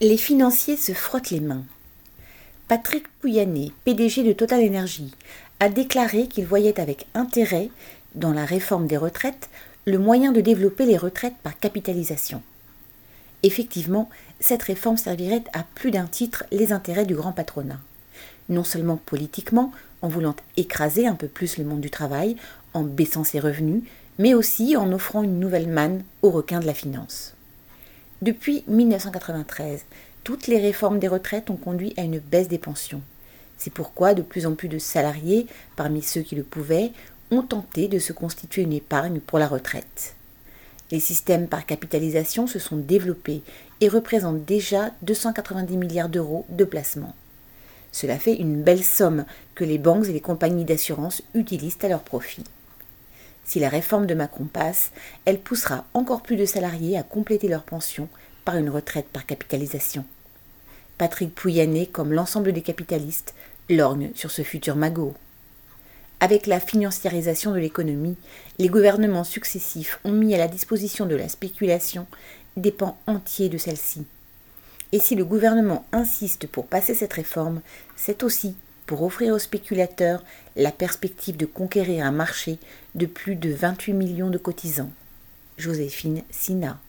Les financiers se frottent les mains. Patrick Pouyanné, PDG de Total Energy, a déclaré qu'il voyait avec intérêt, dans la réforme des retraites, le moyen de développer les retraites par capitalisation. Effectivement, cette réforme servirait à plus d'un titre les intérêts du grand patronat. Non seulement politiquement, en voulant écraser un peu plus le monde du travail, en baissant ses revenus, mais aussi en offrant une nouvelle manne aux requins de la finance. Depuis 1993, toutes les réformes des retraites ont conduit à une baisse des pensions. C'est pourquoi de plus en plus de salariés, parmi ceux qui le pouvaient, ont tenté de se constituer une épargne pour la retraite. Les systèmes par capitalisation se sont développés et représentent déjà 290 milliards d'euros de placement. Cela fait une belle somme que les banques et les compagnies d'assurance utilisent à leur profit. Si la réforme de Macron passe, elle poussera encore plus de salariés à compléter leur pension par une retraite par capitalisation. Patrick Pouyanné, comme l'ensemble des capitalistes, lorgne sur ce futur magot. Avec la financiarisation de l'économie, les gouvernements successifs ont mis à la disposition de la spéculation des pans entiers de celle-ci. Et si le gouvernement insiste pour passer cette réforme, c'est aussi pour offrir aux spéculateurs la perspective de conquérir un marché de plus de 28 millions de cotisants. Joséphine Sina